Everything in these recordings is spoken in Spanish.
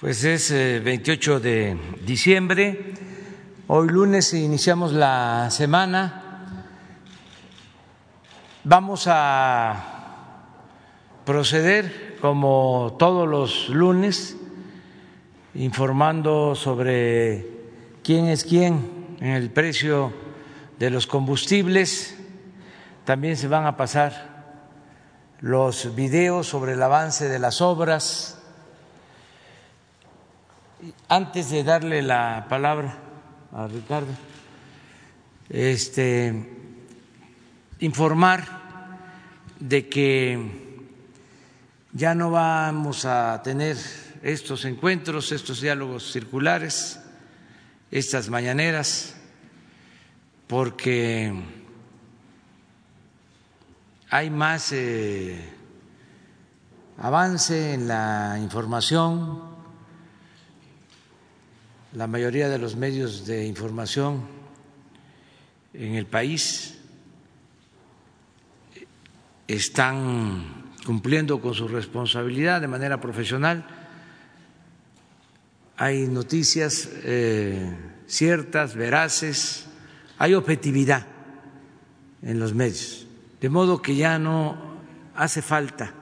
Pues es 28 eh, de diciembre. Hoy lunes iniciamos la semana. Vamos a proceder como todos los lunes informando sobre quién es quién en el precio de los combustibles. También se van a pasar los videos sobre el avance de las obras antes de darle la palabra a Ricardo, este, informar de que ya no vamos a tener estos encuentros, estos diálogos circulares, estas mañaneras, porque hay más eh, avance en la información, la mayoría de los medios de información en el país están cumpliendo con su responsabilidad de manera profesional. Hay noticias eh, ciertas, veraces, hay objetividad en los medios, de modo que ya no hace falta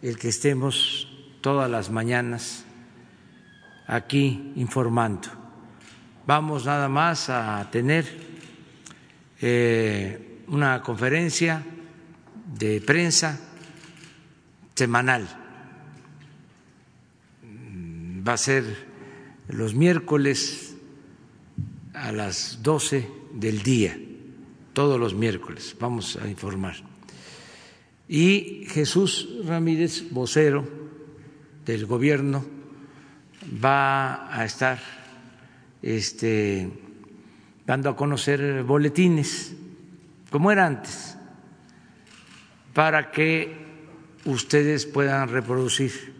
el que estemos todas las mañanas aquí informando. Vamos nada más a tener eh, una conferencia de prensa semanal. Va a ser los miércoles a las 12 del día, todos los miércoles, vamos a informar. Y Jesús Ramírez, vocero del gobierno, va a estar este, dando a conocer boletines, como era antes, para que ustedes puedan reproducir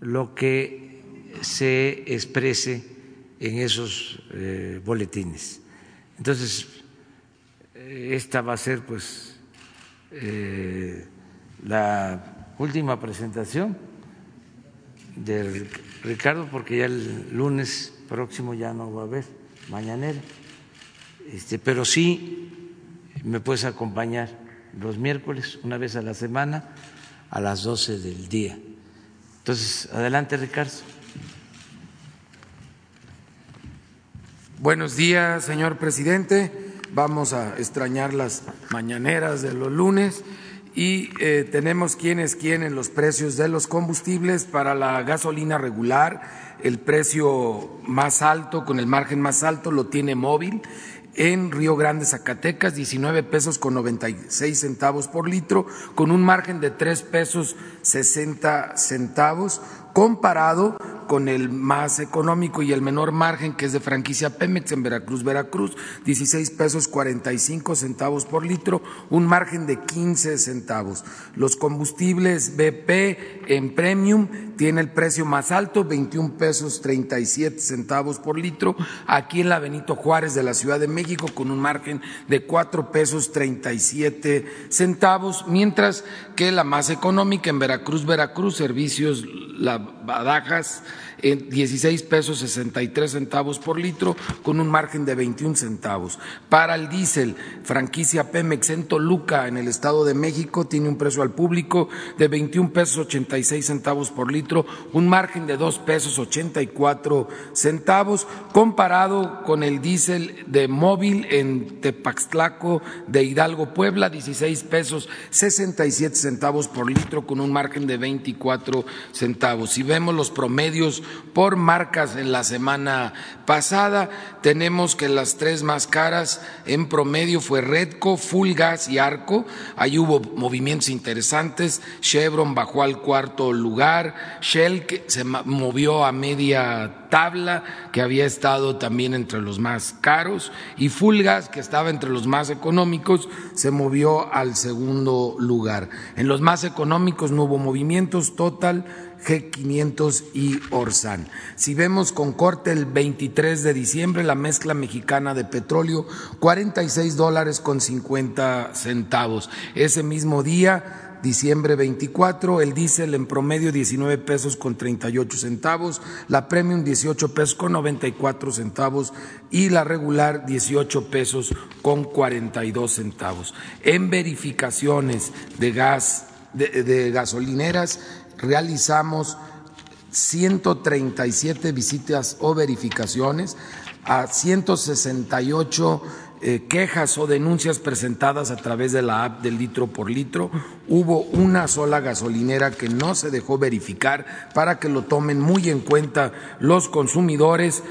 lo que se exprese en esos eh, boletines. Entonces, esta va a ser pues eh, la última presentación del Ricardo, porque ya el lunes próximo ya no va a haber mañanera, este, pero sí me puedes acompañar los miércoles, una vez a la semana, a las 12 del día. Entonces, adelante, Ricardo. Buenos días, señor presidente. Vamos a extrañar las mañaneras de los lunes y eh, tenemos quién es quién en los precios de los combustibles para la gasolina regular. El precio más alto, con el margen más alto, lo tiene móvil en Río Grande, Zacatecas, 19 pesos con 96 centavos por litro, con un margen de 3 pesos 60 centavos, comparado con el más económico y el menor margen que es de franquicia Pemex en Veracruz, Veracruz, 16 pesos 45 centavos por litro, un margen de 15 centavos. Los combustibles BP en premium tiene el precio más alto, 21 pesos 37 centavos por litro, aquí en la Benito Juárez de la Ciudad de México con un margen de 4 pesos 37 centavos, mientras que la más económica en Veracruz, Veracruz, servicios Badajas en 16 pesos 63 centavos por litro con un margen de 21 centavos. Para el diésel, franquicia Pemex en Toluca, en el Estado de México, tiene un precio al público de 21 pesos 86 centavos por litro, un margen de 2 pesos 84 centavos, comparado con el diésel de móvil en Tepaxtlaco de Hidalgo, Puebla, 16 pesos 67 centavos por litro con un margen de 24 centavos. Si vemos los promedios por marcas en la semana pasada. Tenemos que las tres más caras en promedio fue Redco, Full Gas y Arco. Ahí hubo movimientos interesantes. Chevron bajó al cuarto lugar. Shell se movió a media tabla, que había estado también entre los más caros. Y Full Gas, que estaba entre los más económicos, se movió al segundo lugar. En los más económicos no hubo movimientos. Total G500 y Orsan. Si vemos con corte el 23 de diciembre, la mezcla mexicana de petróleo, 46 dólares con 50 centavos. Ese mismo día diciembre 24, el diésel en promedio 19 pesos con 38 centavos, la premium 18 pesos con 94 centavos y la regular 18 pesos con 42 centavos. En verificaciones de gas, de, de gasolineras, realizamos 137 visitas o verificaciones a 168 eh, quejas o denuncias presentadas a través de la app del litro por litro. Hubo una sola gasolinera que no se dejó verificar para que lo tomen muy en cuenta los consumidores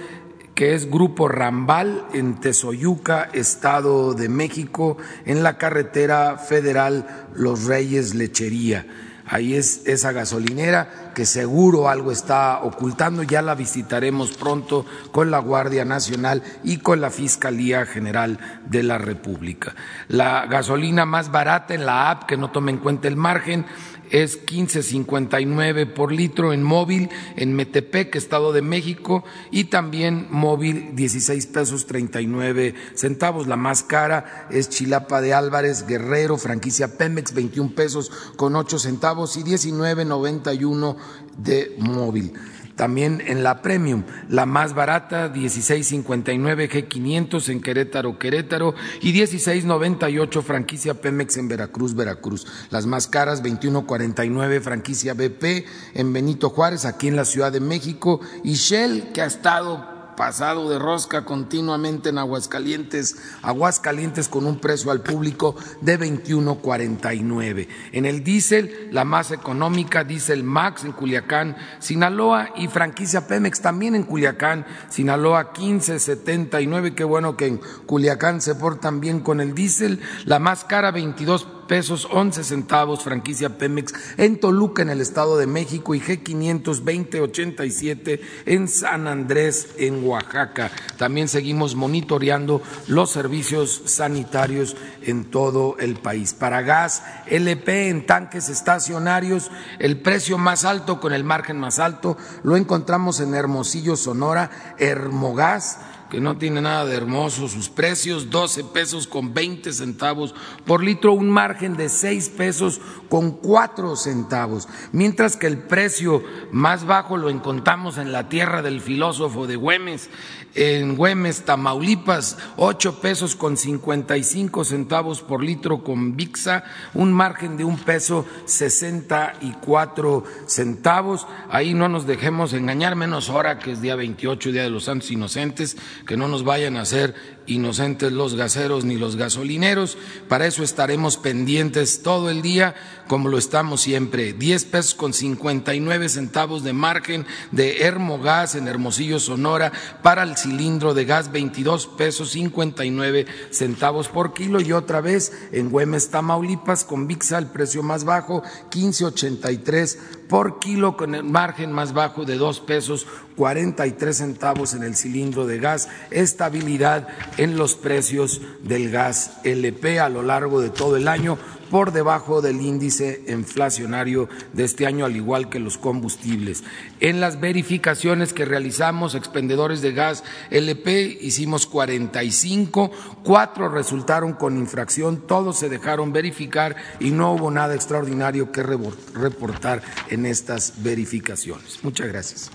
que es Grupo Rambal en Tezoyuca, Estado de México, en la carretera federal Los Reyes Lechería. Ahí es esa gasolinera que seguro algo está ocultando. Ya la visitaremos pronto con la Guardia Nacional y con la Fiscalía General de la República. La gasolina más barata en la app, que no tome en cuenta el margen, es 15.59 por litro en móvil en Metepec, Estado de México, y también móvil 16 pesos 39 centavos. La más cara es Chilapa de Álvarez, Guerrero, franquicia Pemex, 21 pesos con 8 centavos y 19.91 de móvil también en la Premium, la más barata 1659 G500 en Querétaro, Querétaro y 1698 franquicia Pemex en Veracruz, Veracruz. Las más caras 2149 franquicia BP en Benito Juárez, aquí en la Ciudad de México y Shell que ha estado pasado de rosca continuamente en Aguascalientes, Aguascalientes con un precio al público de 21.49. En el diésel, la más económica, diésel Max en Culiacán, Sinaloa y franquicia Pemex también en Culiacán, Sinaloa 15.79. Qué bueno que en Culiacán se portan bien con el diésel. La más cara 22 pesos 11 centavos franquicia Pemex en Toluca en el Estado de México y G500 2087 en San Andrés en Oaxaca. También seguimos monitoreando los servicios sanitarios en todo el país. Para gas LP en tanques estacionarios, el precio más alto con el margen más alto lo encontramos en Hermosillo, Sonora, Hermogas que no tiene nada de hermoso, sus precios 12 pesos con 20 centavos por litro, un margen de 6 pesos con 4 centavos, mientras que el precio más bajo lo encontramos en la tierra del filósofo de Güemes, en Güemes, Tamaulipas, 8 pesos con 55 centavos por litro con VIXA, un margen de un peso 64 centavos. Ahí no nos dejemos engañar, menos ahora que es día 28, Día de los Santos Inocentes, que no nos vayan a hacer inocentes los gaseros ni los gasolineros. Para eso estaremos pendientes todo el día, como lo estamos siempre. 10 pesos con 59 centavos de margen de Hermogas en Hermosillo, Sonora, para el cilindro de gas 22 pesos 59 centavos por kilo y otra vez en Güemes, Tamaulipas, con VIXA el precio más bajo 15.83 por kilo con el margen más bajo de dos pesos 43 centavos en el cilindro de gas, estabilidad en los precios del gas LP a lo largo de todo el año por debajo del índice inflacionario de este año, al igual que los combustibles. En las verificaciones que realizamos, expendedores de gas LP, hicimos 45, cuatro resultaron con infracción, todos se dejaron verificar y no hubo nada extraordinario que reportar en estas verificaciones. Muchas gracias.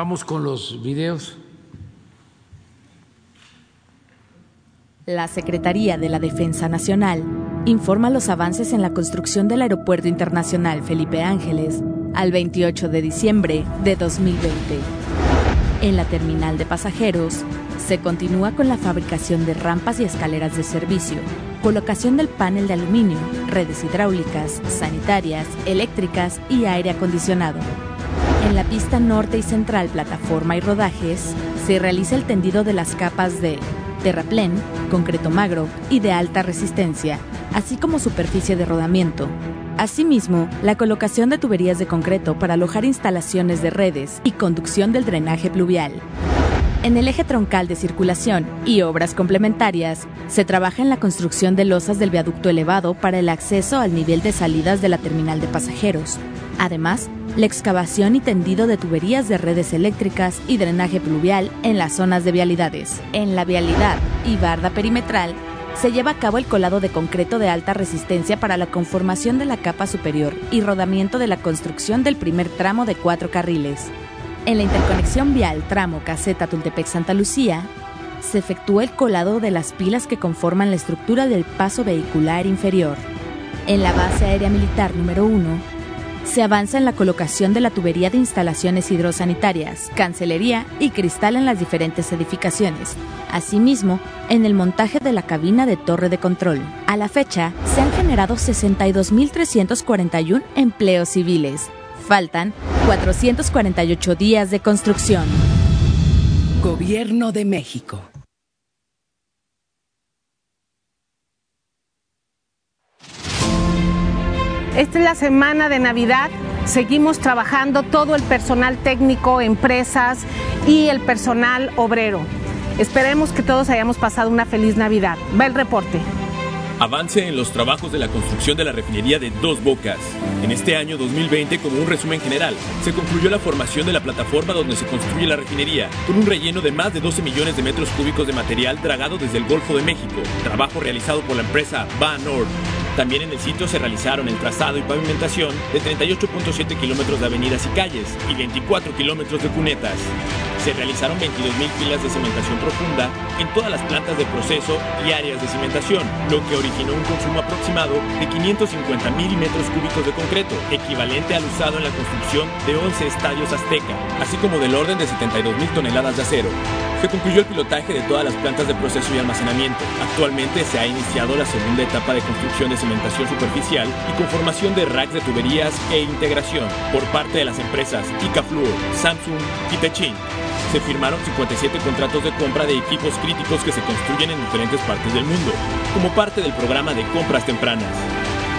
Vamos con los videos. La Secretaría de la Defensa Nacional informa los avances en la construcción del Aeropuerto Internacional Felipe Ángeles al 28 de diciembre de 2020. En la terminal de pasajeros se continúa con la fabricación de rampas y escaleras de servicio, colocación del panel de aluminio, redes hidráulicas, sanitarias, eléctricas y aire acondicionado en la pista norte y central, plataforma y rodajes, se realiza el tendido de las capas de terraplén, concreto magro y de alta resistencia, así como superficie de rodamiento. Asimismo, la colocación de tuberías de concreto para alojar instalaciones de redes y conducción del drenaje pluvial. En el eje troncal de circulación y obras complementarias, se trabaja en la construcción de losas del viaducto elevado para el acceso al nivel de salidas de la terminal de pasajeros. Además, la excavación y tendido de tuberías de redes eléctricas y drenaje pluvial en las zonas de vialidades. En la vialidad y barda perimetral se lleva a cabo el colado de concreto de alta resistencia para la conformación de la capa superior y rodamiento de la construcción del primer tramo de cuatro carriles. En la interconexión vial tramo Caseta Tultepec-Santa Lucía, se efectúa el colado de las pilas que conforman la estructura del paso vehicular inferior. En la base aérea militar número 1, se avanza en la colocación de la tubería de instalaciones hidrosanitarias, cancelería y cristal en las diferentes edificaciones. Asimismo, en el montaje de la cabina de torre de control. A la fecha, se han generado 62.341 empleos civiles. Faltan 448 días de construcción. Gobierno de México. Esta es la semana de Navidad. Seguimos trabajando todo el personal técnico, empresas y el personal obrero. Esperemos que todos hayamos pasado una feliz Navidad. Va el reporte. Avance en los trabajos de la construcción de la refinería de Dos Bocas. En este año 2020, como un resumen general, se concluyó la formación de la plataforma donde se construye la refinería, con un relleno de más de 12 millones de metros cúbicos de material dragado desde el Golfo de México, trabajo realizado por la empresa Banord. También en el sitio se realizaron el trazado y pavimentación de 38.7 kilómetros de avenidas y calles y 24 kilómetros de cunetas. Se realizaron 22.000 filas de cimentación profunda en todas las plantas de proceso y áreas de cimentación, lo que originó un consumo aproximado de 550.000 metros cúbicos de concreto, equivalente al usado en la construcción de 11 estadios Azteca, así como del orden de 72.000 toneladas de acero. Se concluyó el pilotaje de todas las plantas de proceso y almacenamiento. Actualmente se ha iniciado la segunda etapa de construcción de cimentación superficial y conformación de racks de tuberías e integración por parte de las empresas Icafluor, Samsung y Techin. Se firmaron 57 contratos de compra de equipos críticos que se construyen en diferentes partes del mundo, como parte del programa de compras tempranas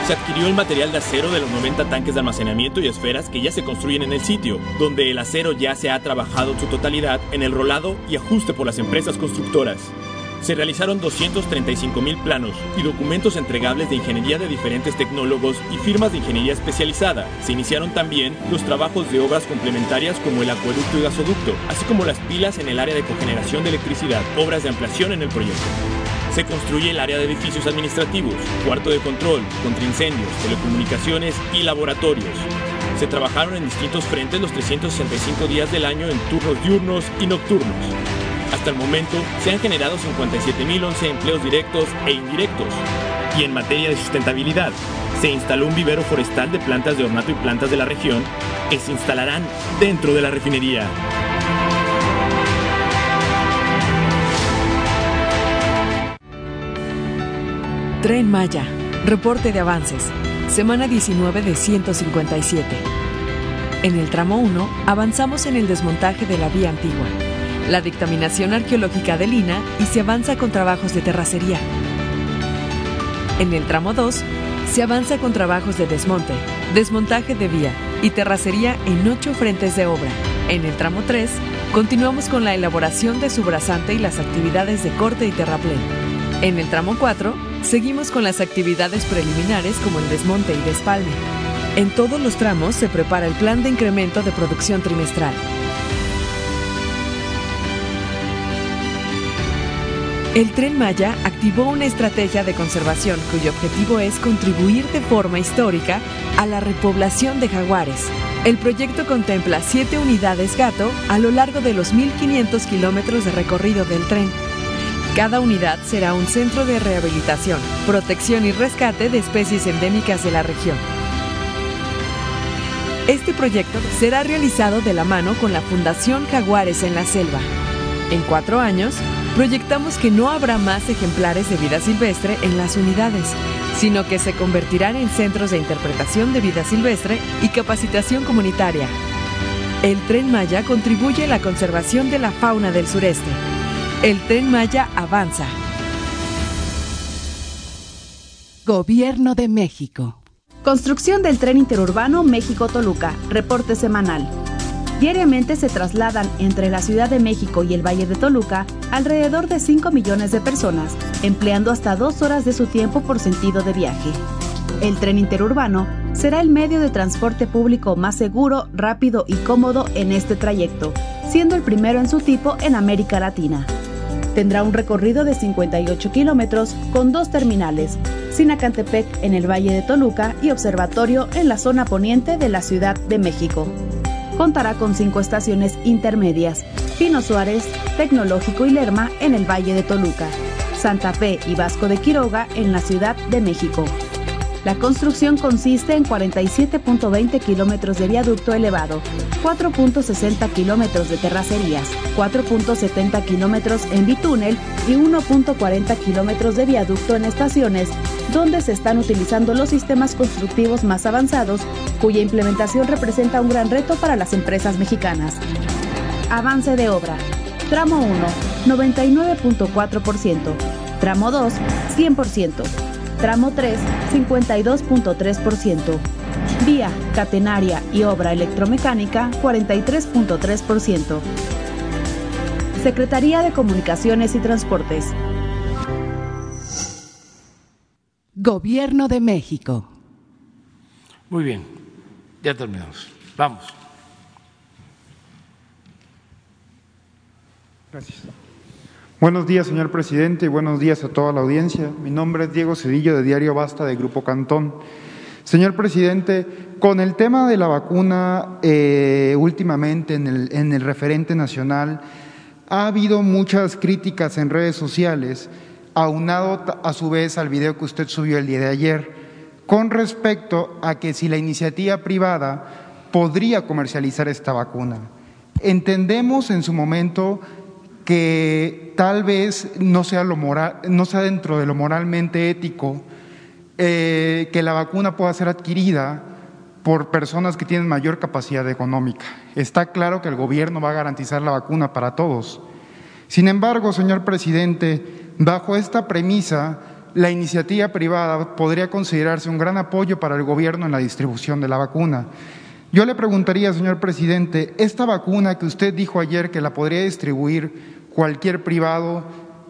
se adquirió el material de acero de los 90 tanques de almacenamiento y esferas que ya se construyen en el sitio, donde el acero ya se ha trabajado en su totalidad en el rolado y ajuste por las empresas constructoras. Se realizaron 235 mil planos y documentos entregables de ingeniería de diferentes tecnólogos y firmas de ingeniería especializada. Se iniciaron también los trabajos de obras complementarias como el acueducto y gasoducto, así como las pilas en el área de cogeneración de electricidad, obras de ampliación en el proyecto. Se construye el área de edificios administrativos, cuarto de control, contraincendios, telecomunicaciones y laboratorios. Se trabajaron en distintos frentes los 365 días del año en turnos diurnos y nocturnos. Hasta el momento se han generado 57.011 empleos directos e indirectos. Y en materia de sustentabilidad, se instaló un vivero forestal de plantas de ornato y plantas de la región que se instalarán dentro de la refinería. Tren Maya. Reporte de avances. Semana 19 de 157. En el tramo 1 avanzamos en el desmontaje de la vía antigua, la dictaminación arqueológica de Lina y se avanza con trabajos de terracería. En el tramo 2 se avanza con trabajos de desmonte, desmontaje de vía y terracería en ocho frentes de obra. En el tramo 3 continuamos con la elaboración de su brazante y las actividades de corte y terraplén. En el tramo 4 Seguimos con las actividades preliminares como el desmonte y despalme. En todos los tramos se prepara el plan de incremento de producción trimestral. El tren Maya activó una estrategia de conservación cuyo objetivo es contribuir de forma histórica a la repoblación de jaguares. El proyecto contempla siete unidades gato a lo largo de los 1.500 kilómetros de recorrido del tren cada unidad será un centro de rehabilitación, protección y rescate de especies endémicas de la región. Este proyecto será realizado de la mano con la Fundación Jaguares en la Selva. En cuatro años, proyectamos que no habrá más ejemplares de vida silvestre en las unidades, sino que se convertirán en centros de interpretación de vida silvestre y capacitación comunitaria. El tren Maya contribuye a la conservación de la fauna del sureste el tren Maya avanza. Gobierno de México. Construcción del tren interurbano México-Toluca. Reporte semanal. Diariamente se trasladan entre la Ciudad de México y el Valle de Toluca alrededor de 5 millones de personas, empleando hasta dos horas de su tiempo por sentido de viaje. El tren interurbano será el medio de transporte público más seguro, rápido y cómodo en este trayecto, siendo el primero en su tipo en América Latina. Tendrá un recorrido de 58 kilómetros con dos terminales, Sinacantepec en el Valle de Toluca y Observatorio en la zona poniente de la Ciudad de México. Contará con cinco estaciones intermedias, Pino Suárez, Tecnológico y Lerma en el Valle de Toluca, Santa Fe y Vasco de Quiroga en la Ciudad de México. La construcción consiste en 47.20 kilómetros de viaducto elevado, 4.60 kilómetros de terracerías, 4.70 kilómetros en bitúnel y 1.40 kilómetros de viaducto en estaciones, donde se están utilizando los sistemas constructivos más avanzados, cuya implementación representa un gran reto para las empresas mexicanas. Avance de obra. Tramo 1, 99.4%. Tramo 2, 100%. Tramo 3, 52.3%. Vía, catenaria y obra electromecánica, 43.3%. Secretaría de Comunicaciones y Transportes. Gobierno de México. Muy bien, ya terminamos. Vamos. Gracias. Buenos días, señor presidente, y buenos días a toda la audiencia. Mi nombre es Diego Cedillo, de Diario Basta, de Grupo Cantón. Señor presidente, con el tema de la vacuna eh, últimamente en el, en el referente nacional, ha habido muchas críticas en redes sociales, aunado a su vez al video que usted subió el día de ayer, con respecto a que si la iniciativa privada podría comercializar esta vacuna. Entendemos en su momento que tal vez no sea, lo moral, no sea dentro de lo moralmente ético eh, que la vacuna pueda ser adquirida por personas que tienen mayor capacidad económica. Está claro que el gobierno va a garantizar la vacuna para todos. Sin embargo, señor presidente, bajo esta premisa, la iniciativa privada podría considerarse un gran apoyo para el gobierno en la distribución de la vacuna. Yo le preguntaría, señor presidente, esta vacuna que usted dijo ayer que la podría distribuir cualquier privado,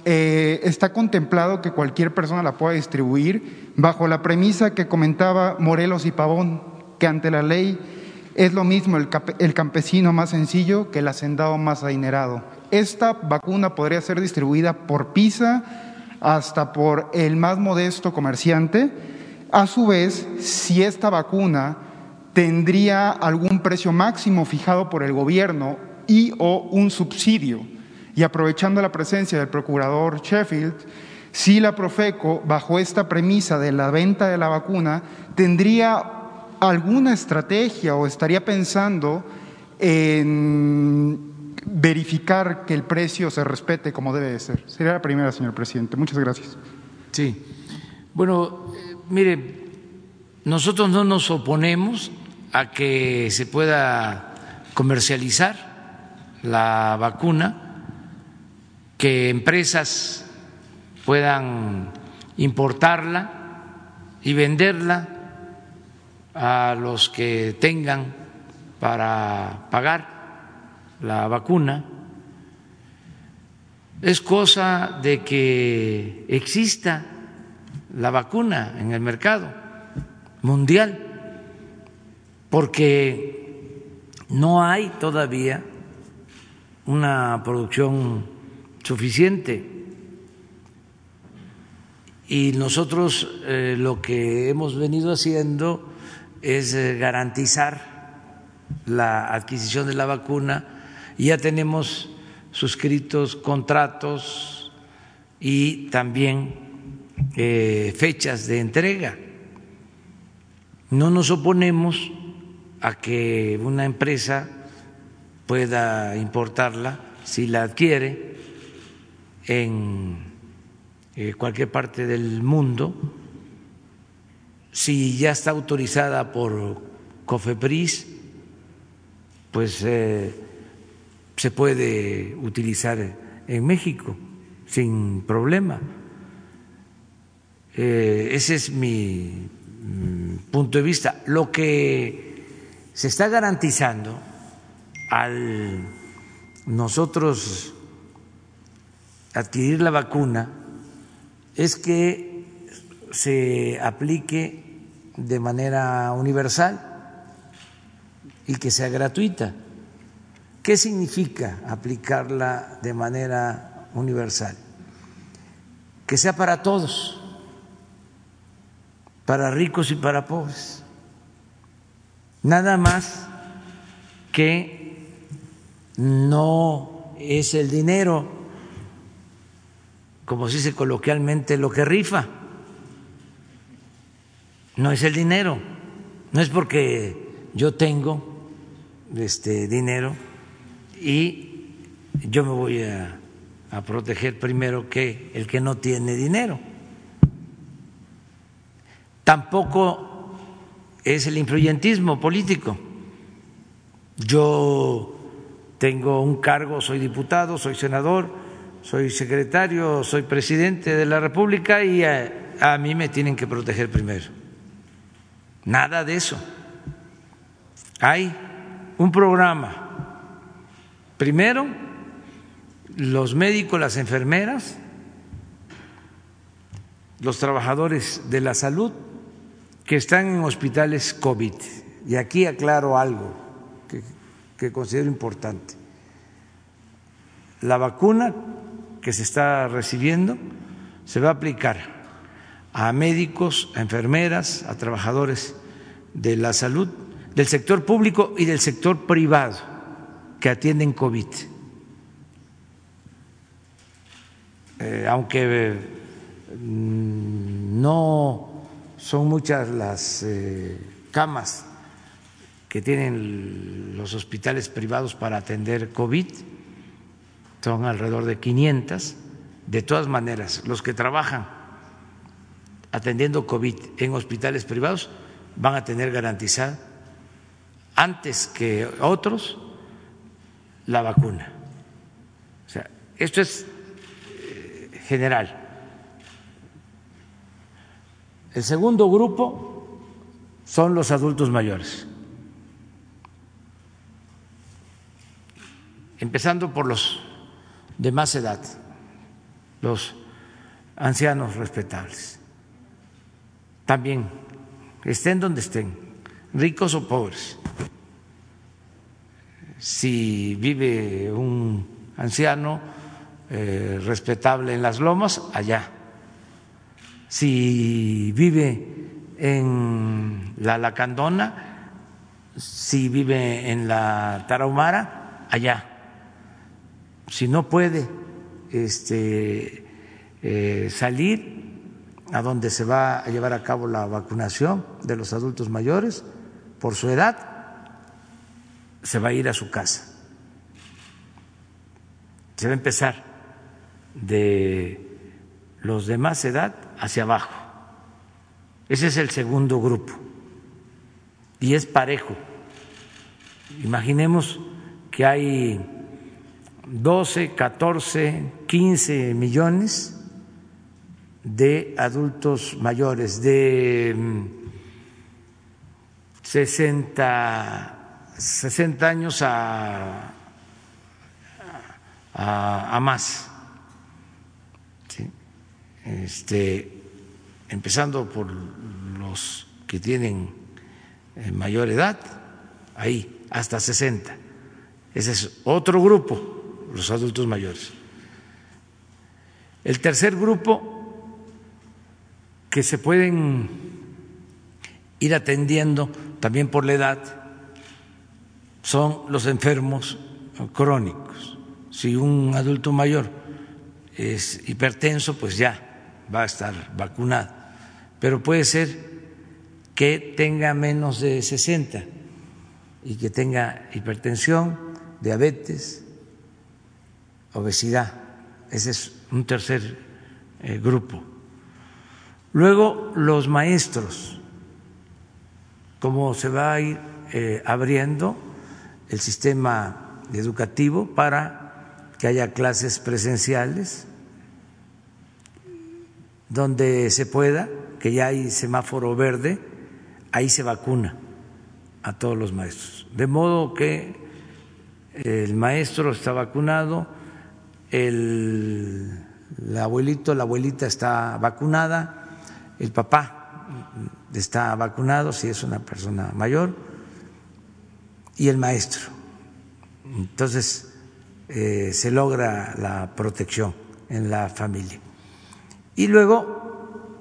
eh, está contemplado que cualquier persona la pueda distribuir bajo la premisa que comentaba Morelos y Pavón, que ante la ley es lo mismo el, el campesino más sencillo que el hacendado más adinerado. Esta vacuna podría ser distribuida por PISA hasta por el más modesto comerciante. A su vez, si esta vacuna tendría algún precio máximo fijado por el gobierno y o un subsidio y aprovechando la presencia del procurador Sheffield, si la Profeco, bajo esta premisa de la venta de la vacuna, tendría alguna estrategia o estaría pensando en verificar que el precio se respete como debe de ser. Sería la primera, señor presidente. Muchas gracias. Sí. Bueno, eh, mire, nosotros no nos oponemos a que se pueda comercializar la vacuna que empresas puedan importarla y venderla a los que tengan para pagar la vacuna. Es cosa de que exista la vacuna en el mercado mundial, porque no hay todavía una producción suficiente. Y nosotros eh, lo que hemos venido haciendo es eh, garantizar la adquisición de la vacuna ya tenemos suscritos contratos y también eh, fechas de entrega. No nos oponemos a que una empresa pueda importarla si la adquiere en eh, cualquier parte del mundo, si ya está autorizada por COFEPRIS, pues eh, se puede utilizar en México sin problema. Eh, ese es mi mm, punto de vista. Lo que se está garantizando al nosotros adquirir la vacuna es que se aplique de manera universal y que sea gratuita. ¿Qué significa aplicarla de manera universal, que sea para todos, para ricos y para pobres. Nada más que no es el dinero, como se dice coloquialmente, lo que rifa. No es el dinero, no es porque yo tengo este dinero y yo me voy a, a proteger primero que el que no tiene dinero. Tampoco es el influyentismo político. Yo tengo un cargo, soy diputado, soy senador, soy secretario, soy presidente de la República y a, mí me tienen que proteger primero. Nada de eso. Hay un programa. Primero, los médicos, las enfermeras, los trabajadores de la salud que están en hospitales COVID. Y aquí aclaro algo que considero importante. La vacuna que se está recibiendo se va a aplicar a médicos, a enfermeras, a trabajadores de la salud, del sector público y del sector privado que atienden COVID. Eh, aunque mm, no son muchas las eh, camas que tienen los hospitales privados para atender COVID, son alrededor de 500. De todas maneras, los que trabajan atendiendo COVID en hospitales privados van a tener garantizada antes que otros la vacuna. O sea, esto es eh, general. El segundo grupo son los adultos mayores, empezando por los de más edad, los ancianos respetables. También, estén donde estén, ricos o pobres. Si vive un anciano eh, respetable en las lomas, allá. Si vive en la Lacandona, si vive en la Tarahumara, allá. Si no puede este, eh, salir a donde se va a llevar a cabo la vacunación de los adultos mayores por su edad, se va a ir a su casa. Se va a empezar de los de más edad hacia abajo. Ese es el segundo grupo. Y es parejo. Imaginemos que hay 12, 14, 15 millones de adultos mayores de 60, 60 años a, a, a más. ¿sí? Este, empezando por los que tienen eh, mayor edad, ahí, hasta 60. Ese es otro grupo, los adultos mayores. El tercer grupo que se pueden ir atendiendo también por la edad son los enfermos crónicos. Si un adulto mayor es hipertenso, pues ya va a estar vacunado. Pero puede ser que tenga menos de 60 y que tenga hipertensión, diabetes, obesidad. Ese es un tercer eh, grupo. Luego los maestros, cómo se va a ir eh, abriendo el sistema educativo para que haya clases presenciales donde se pueda, que ya hay semáforo verde, ahí se vacuna a todos los maestros. De modo que el maestro está vacunado, el, el abuelito, la abuelita está vacunada, el papá está vacunado si es una persona mayor y el maestro. Entonces, eh, se logra la protección en la familia. Y luego,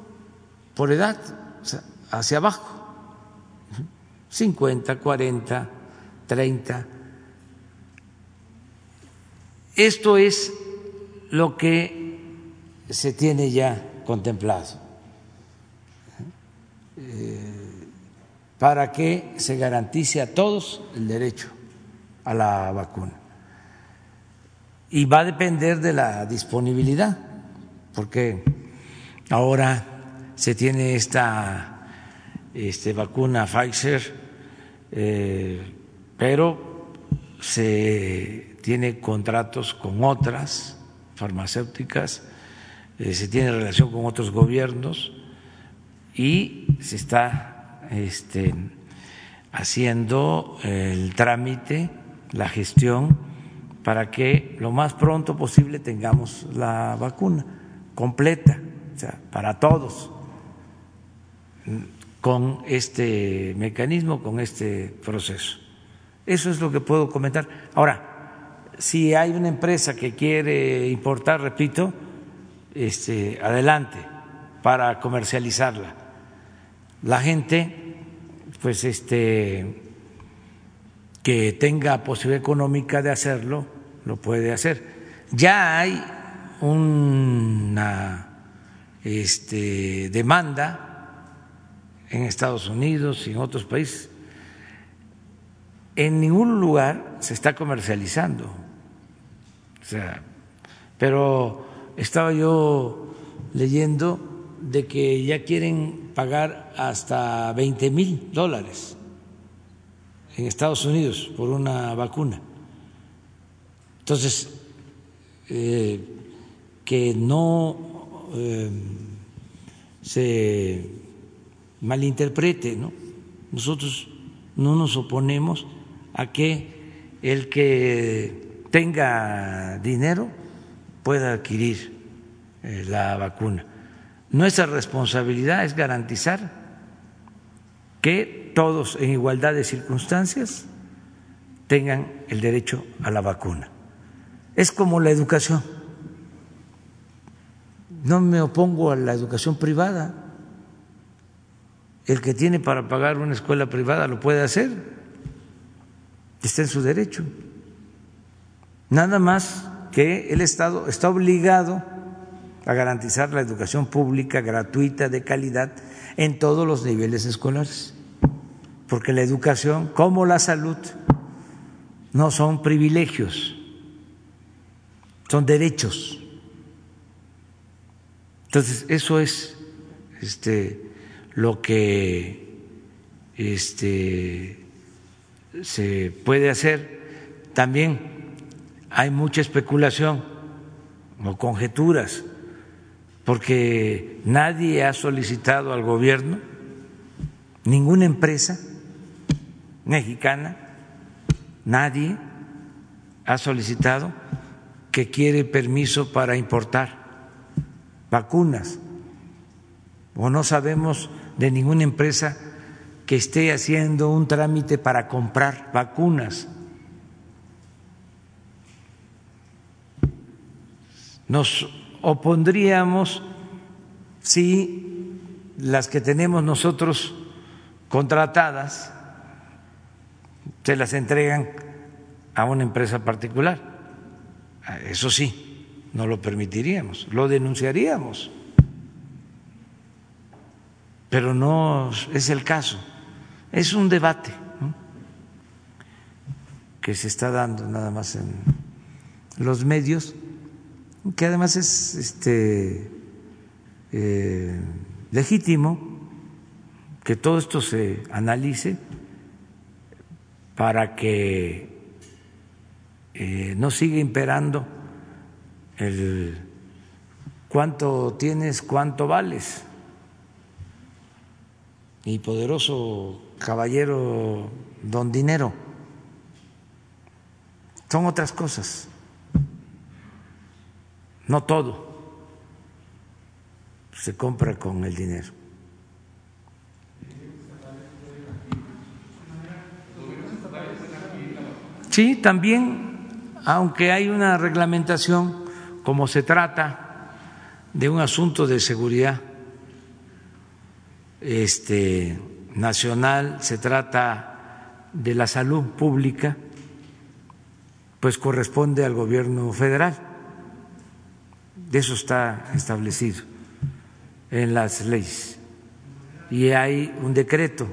por edad, hacia abajo, 50, 40, 30. Esto es lo que se tiene ya contemplado eh, para que se garantice a todos el derecho a la vacuna. Y va a depender de la disponibilidad, porque ahora se tiene esta este, vacuna Pfizer, eh, pero se tiene contratos con otras farmacéuticas, eh, se tiene relación con otros gobiernos y se está este, haciendo el trámite, la gestión para que lo más pronto posible tengamos la vacuna completa, o sea, para todos con este mecanismo, con este proceso. Eso es lo que puedo comentar. Ahora, si hay una empresa que quiere importar, repito, este, adelante para comercializarla. La gente, pues, este, que tenga posibilidad económica de hacerlo, lo puede hacer. Ya hay una este, demanda en Estados Unidos y en otros países. En ningún lugar se está comercializando. Pero estaba yo leyendo de que ya quieren pagar hasta 20 mil dólares en Estados Unidos por una vacuna. Entonces, eh, que no eh, se malinterprete, ¿no? Nosotros no nos oponemos a que el que tenga dinero pueda adquirir eh, la vacuna. Nuestra responsabilidad es garantizar que todos en igualdad de circunstancias tengan el derecho a la vacuna. Es como la educación. No me opongo a la educación privada el que tiene para pagar una escuela privada lo puede hacer, está en su derecho. Nada más que el Estado está obligado a garantizar la educación pública gratuita de calidad en todos los niveles escolares, porque la educación, como la salud, no son privilegios, son derechos. Entonces, eso es este lo que este, se puede hacer. También hay mucha especulación o conjeturas, porque nadie ha solicitado al gobierno, ninguna empresa mexicana, nadie ha solicitado que quiere permiso para importar vacunas o no sabemos de ninguna empresa que esté haciendo un trámite para comprar vacunas. Nos opondríamos si las que tenemos nosotros contratadas se las entregan a una empresa particular. Eso sí, no lo permitiríamos, lo denunciaríamos pero no es el caso. Es un debate que se está dando nada más en los medios, que además es este, eh, legítimo que todo esto se analice para que eh, no siga imperando el cuánto tienes, cuánto vales mi poderoso caballero don dinero. Son otras cosas. No todo se compra con el dinero. Sí, también aunque hay una reglamentación, como se trata de un asunto de seguridad este, nacional, se trata de la salud pública, pues corresponde al gobierno federal. Eso está establecido en las leyes. Y hay un decreto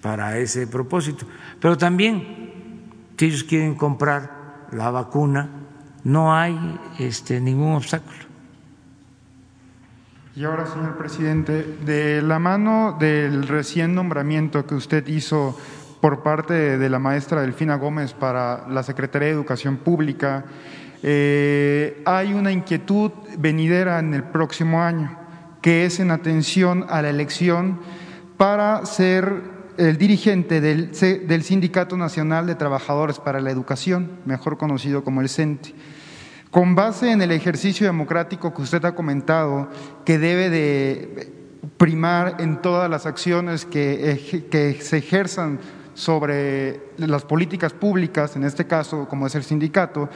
para ese propósito. Pero también, si ellos quieren comprar la vacuna, no hay este, ningún obstáculo. Y ahora, señor presidente, de la mano del recién nombramiento que usted hizo por parte de la maestra Delfina Gómez para la Secretaría de Educación Pública, eh, hay una inquietud venidera en el próximo año, que es en atención a la elección para ser el dirigente del, del Sindicato Nacional de Trabajadores para la Educación, mejor conocido como el CENTE. Con base en el ejercicio democrático que usted ha comentado, que debe de primar en todas las acciones que, que se ejerzan sobre las políticas públicas, en este caso como es el sindicato,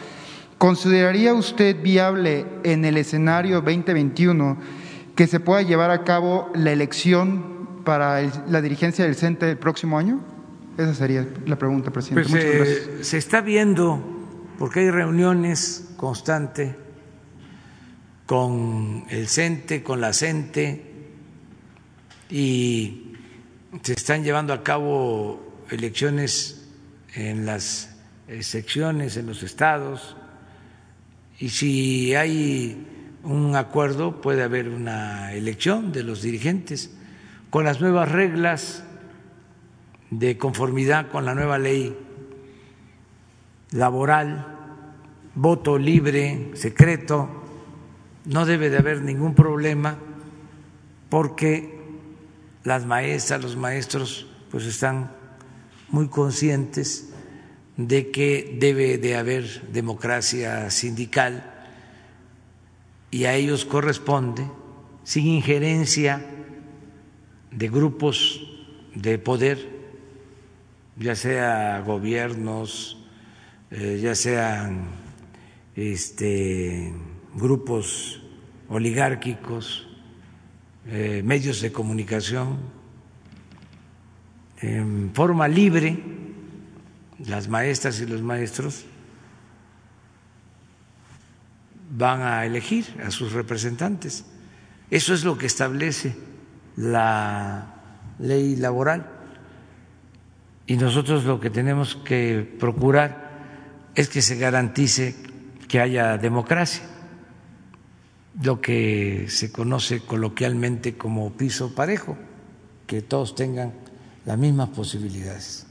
¿consideraría usted viable en el escenario 2021 que se pueda llevar a cabo la elección para la dirigencia del CENTE el próximo año? Esa sería la pregunta, presidente. Pues, eh, se está viendo, porque hay reuniones constantes con el CENTE, con la CENTE, y se están llevando a cabo elecciones en las eh, secciones, en los estados, y si hay un acuerdo puede haber una elección de los dirigentes. Con las nuevas reglas de conformidad con la nueva ley laboral, voto libre, secreto, no debe de haber ningún problema porque las maestras, los maestros, pues están muy conscientes de que debe de haber democracia sindical y a ellos corresponde, sin injerencia de grupos de poder, ya sea gobiernos, eh, ya sean este, grupos oligárquicos, eh, medios de comunicación, en forma libre, las maestras y los maestros van a elegir a sus representantes. Eso es lo que establece la ley laboral. Y nosotros lo que tenemos que procurar es que se garantice que haya democracia, lo que se conoce coloquialmente como piso parejo, que todos tengan las mismas posibilidades.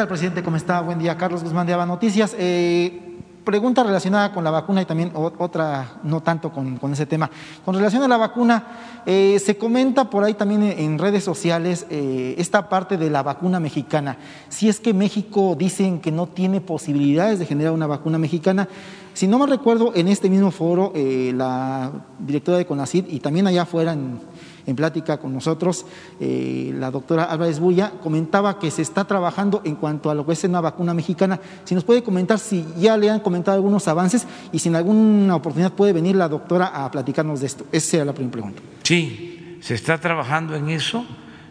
Tal, presidente? ¿Cómo está? Buen día. Carlos Guzmán de Aba Noticias. Eh, pregunta relacionada con la vacuna y también otra no tanto con, ese tema. Con relación a la vacuna, eh, se comenta por ahí también en redes sociales eh, esta parte de la vacuna mexicana. Si es que México dicen que no tiene posibilidades de generar una vacuna mexicana, si no me recuerdo, en este mismo foro, la directora de CONACID y también allá afuera en en plática con nosotros, eh, la doctora Álvarez Bulla comentaba que se está trabajando en cuanto a lo que es una vacuna mexicana. Si nos puede comentar si ya le han comentado algunos avances y si en alguna oportunidad puede venir la doctora a platicarnos de esto. Esa era la primera pregunta. Sí, se está trabajando en eso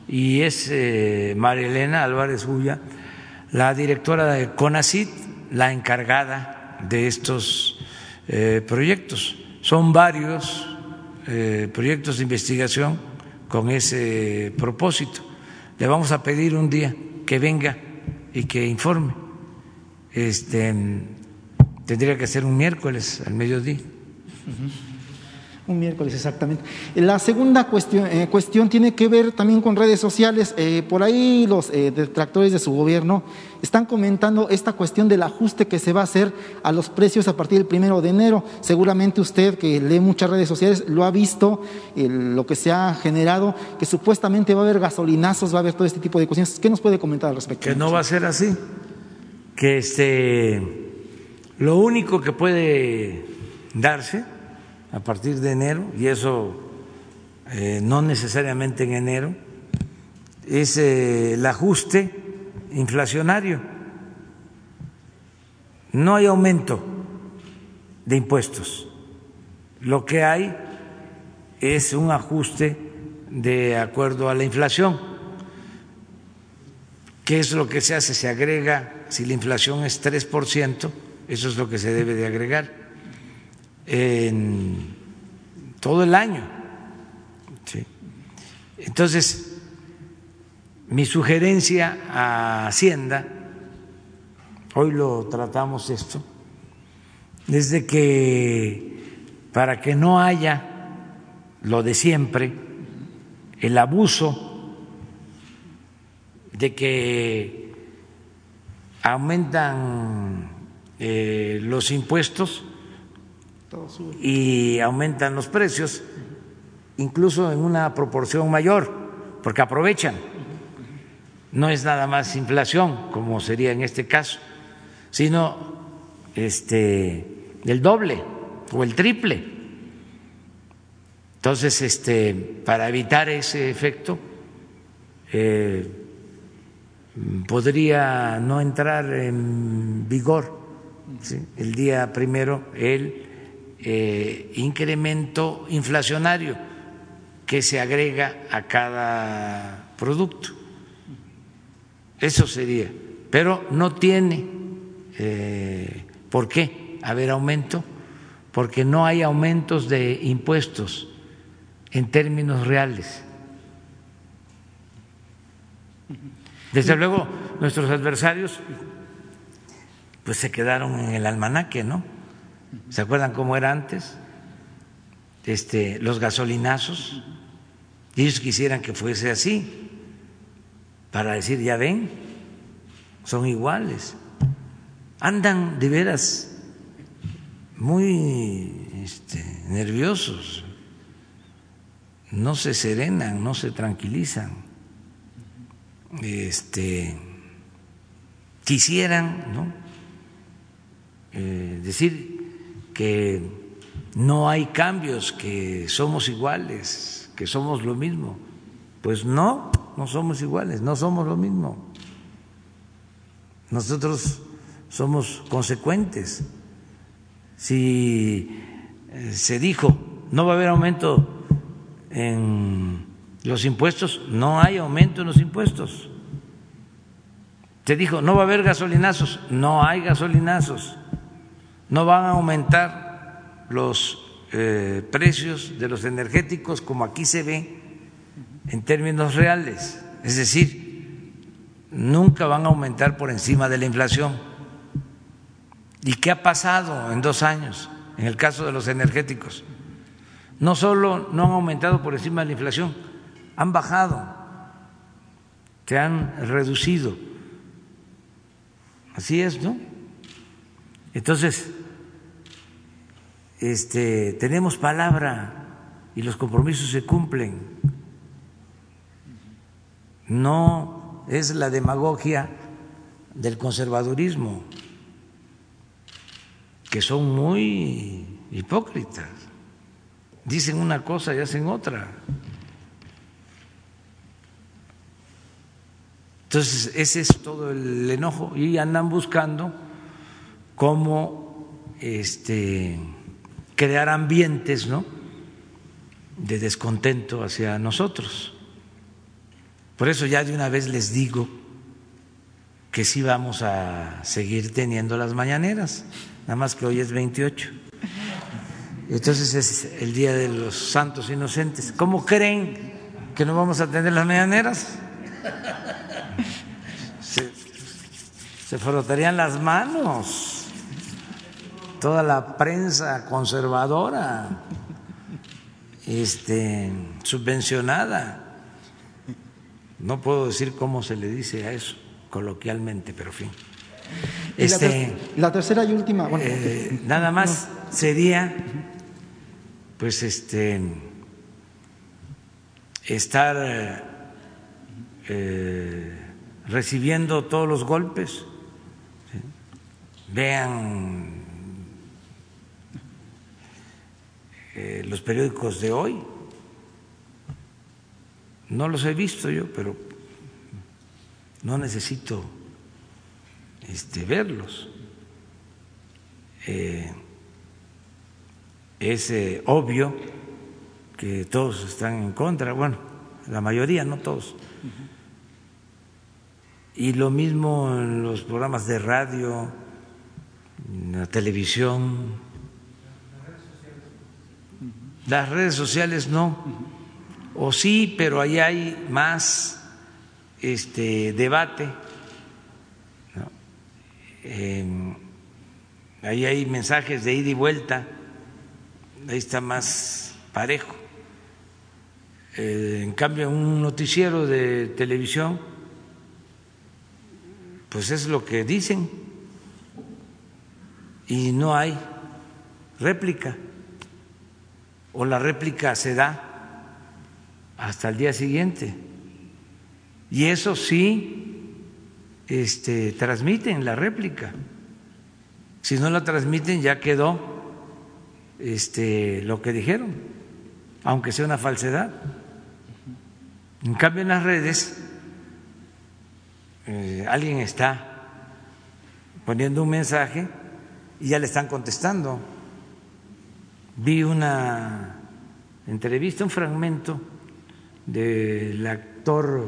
y es eh, María Elena Álvarez Bulla, la directora de CONACIT, la encargada de estos eh, proyectos. Son varios proyectos de investigación con ese propósito. Le vamos a pedir un día que venga y que informe. Este, tendría que ser un miércoles al mediodía. Un miércoles, exactamente. La segunda cuestión, eh, cuestión tiene que ver también con redes sociales. Eh, por ahí los eh, detractores de su gobierno están comentando esta cuestión del ajuste que se va a hacer a los precios a partir del primero de enero. Seguramente usted, que lee muchas redes sociales, lo ha visto, lo que se ha generado, que supuestamente va a haber gasolinazos, va a haber todo este tipo de cuestiones. ¿Qué nos puede comentar al respecto? Que no va a ser así. Que este, lo único que puede darse a partir de enero, y eso eh, no necesariamente en enero, es eh, el ajuste inflacionario. No hay aumento de impuestos. Lo que hay es un ajuste de acuerdo a la inflación. ¿Qué es lo que se hace? Se agrega, si la inflación es 3%, eso es lo que se debe de agregar en todo el año. Entonces, mi sugerencia a Hacienda, hoy lo tratamos esto, es de que para que no haya lo de siempre, el abuso de que aumentan eh, los impuestos y aumentan los precios, incluso en una proporción mayor, porque aprovechan. No es nada más inflación, como sería en este caso, sino este, el doble o el triple. Entonces, este, para evitar ese efecto, eh, podría no entrar en vigor el día primero el eh, incremento inflacionario que se agrega a cada producto. Eso sería, pero no tiene eh, por qué haber aumento, porque no hay aumentos de impuestos en términos reales. Desde luego, nuestros adversarios pues se quedaron en el almanaque, ¿no? ¿Se acuerdan cómo era antes? Este, los gasolinazos. Ellos quisieran que fuese así, para decir, ya ven, son iguales. Andan de veras muy este, nerviosos, no se serenan, no se tranquilizan. Este, quisieran, ¿no? Eh, decir que no hay cambios, que somos iguales, que somos lo mismo. Pues no, no somos iguales, no somos lo mismo. Nosotros somos consecuentes. Si eh, se dijo no va a haber aumento en los impuestos, no hay aumento en los impuestos. Se dijo no va a haber gasolinazos, no hay gasolinazos no van a aumentar los eh, precios de los energéticos como aquí se ve en términos reales, es decir, nunca van a aumentar por encima de la inflación. ¿Y qué ha pasado en dos años en el caso de los energéticos? No solo no han aumentado por encima de la inflación, han bajado, se han reducido. Así es, ¿no? Entonces, este, tenemos palabra y los compromisos se cumplen. No es la demagogia del conservadurismo, que son muy hipócritas. Dicen una cosa y hacen otra. Entonces, ese es todo el enojo y andan buscando cómo este crear ambientes ¿no? de descontento hacia nosotros. Por eso ya de una vez les digo que sí vamos a seguir teniendo las mañaneras, nada más que hoy es 28. Entonces es el Día de los Santos Inocentes. ¿Cómo creen que no vamos a tener las mañaneras? Se, se frotarían las manos toda la prensa conservadora, este, subvencionada. No puedo decir cómo se le dice a eso coloquialmente, pero en fin. Este, la, tercera y última, bueno, eh, nada más sería, pues, este, estar eh, recibiendo todos los golpes. Vean Eh, los periódicos de hoy. No los he visto yo, pero no necesito este, verlos. Eh, es eh, obvio que todos están en contra, bueno, la mayoría, no todos. Y lo mismo en los programas de radio, en la televisión. Las redes sociales no, o sí, pero ahí hay más este debate. ahí hay mensajes de ida y vuelta, ahí está más parejo. Eh, en cambio, un noticiero de televisión, pues es lo que dicen y no hay réplica o la réplica se da hasta el día siguiente. Y eso sí este, transmiten la réplica. Si no la transmiten ya quedó este, lo que dijeron, aunque sea una falsedad. En cambio en las redes eh, alguien está poniendo un mensaje y ya le están contestando. Vi una entrevista, un fragmento del actor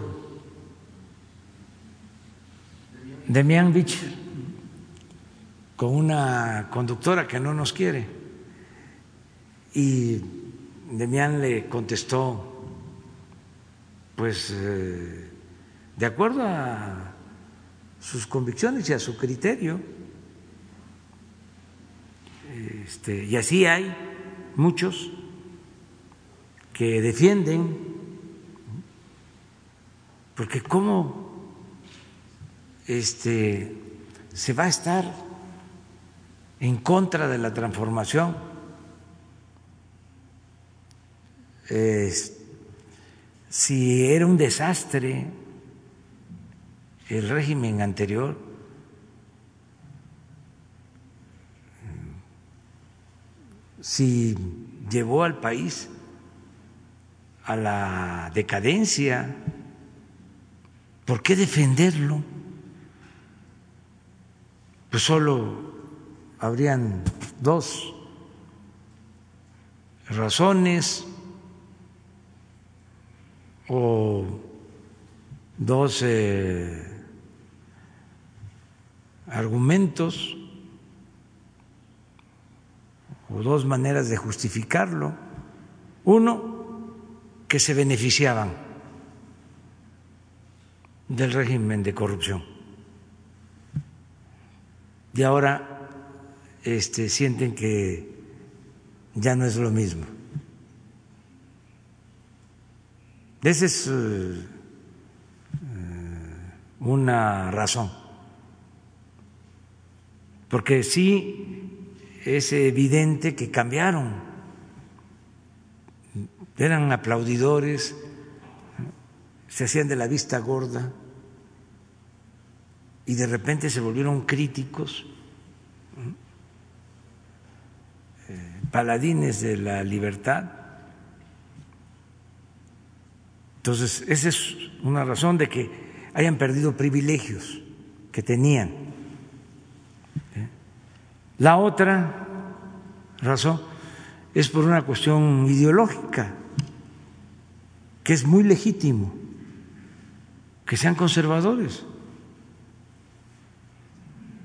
Demian Bichir con una conductora que no nos quiere. Y Demian le contestó, pues, eh, de acuerdo a sus convicciones y a su criterio. Este, y así hay muchos que defienden, porque cómo este, se va a estar en contra de la transformación. si era un desastre el régimen anterior, si llevó al país a la decadencia, ¿por qué defenderlo? Pues solo habrían dos razones o dos eh, argumentos o dos maneras de justificarlo. Uno, que se beneficiaban del régimen de corrupción y ahora este, sienten que ya no es lo mismo. Esa es eh, una razón, porque sí es evidente que cambiaron, eran aplaudidores, se hacían de la vista gorda y de repente se volvieron críticos, eh, paladines de la libertad. Entonces, esa es una razón de que hayan perdido privilegios que tenían. La otra razón es por una cuestión ideológica, que es muy legítimo que sean conservadores.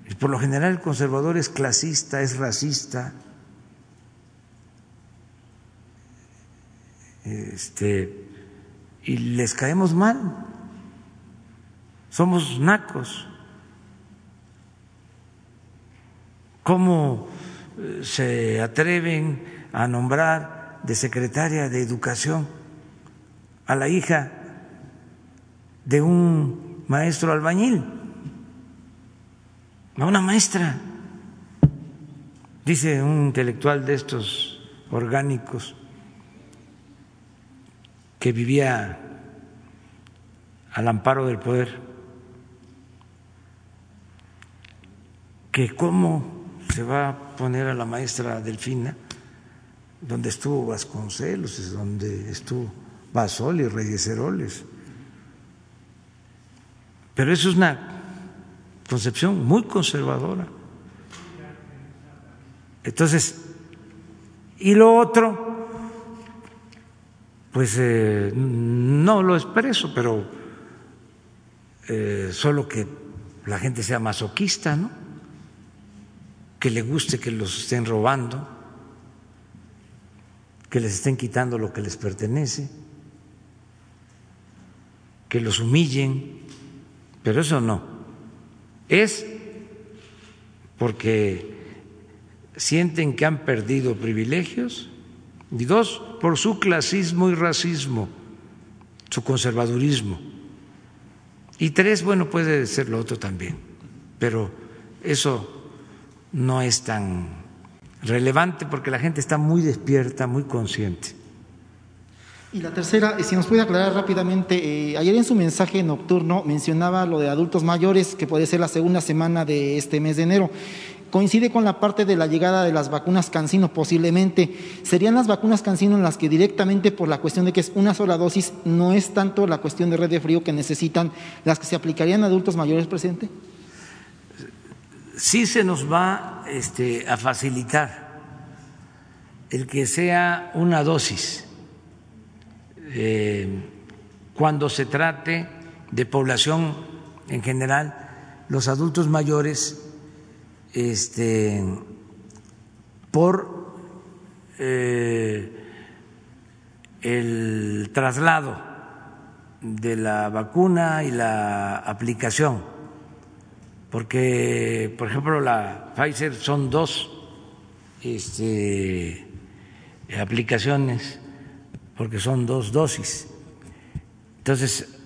Y por lo general el conservador es clasista, es racista, este, y les caemos mal, somos nacos. ¿Cómo eh, se atreven a nombrar de secretaria de Educación a la hija de un maestro albañil? a una maestra. Dice un intelectual de estos orgánicos que vivía al amparo del poder, que cómo se va a poner a la maestra Delfina, donde estuvo Vasconcelos, donde estuvo Basol y Reyes Heroles. Pero eso es una concepción muy conservadora. Entonces, y lo otro, pues eh, no lo expreso, pero eh, solo que la gente sea masoquista, ¿no? Que le guste que los estén robando, que les estén quitando lo que les pertenece, que los humillen, pero eso no. Es porque sienten que han perdido privilegios y dos, por su clasismo y racismo, su conservadurismo. Y tres, bueno, puede ser lo otro también, pero eso no es tan relevante porque la gente está muy despierta, muy consciente. Y la tercera, si nos puede aclarar rápidamente, eh, ayer en su mensaje nocturno mencionaba lo de adultos mayores, que puede ser la segunda semana de este mes de enero coincide con la parte de la llegada de las vacunas Cancino posiblemente. ¿Serían las vacunas Cancino en las que directamente por la cuestión de que es una sola dosis, no es tanto la cuestión de red de frío que necesitan las que se aplicarían a adultos mayores, presidente? Sí se nos va este, a facilitar el que sea una dosis eh, cuando se trate de población en general, los adultos mayores este, por eh, el traslado de la vacuna y la aplicación, porque, por ejemplo, la Pfizer son dos este, aplicaciones, porque son dos dosis. Entonces,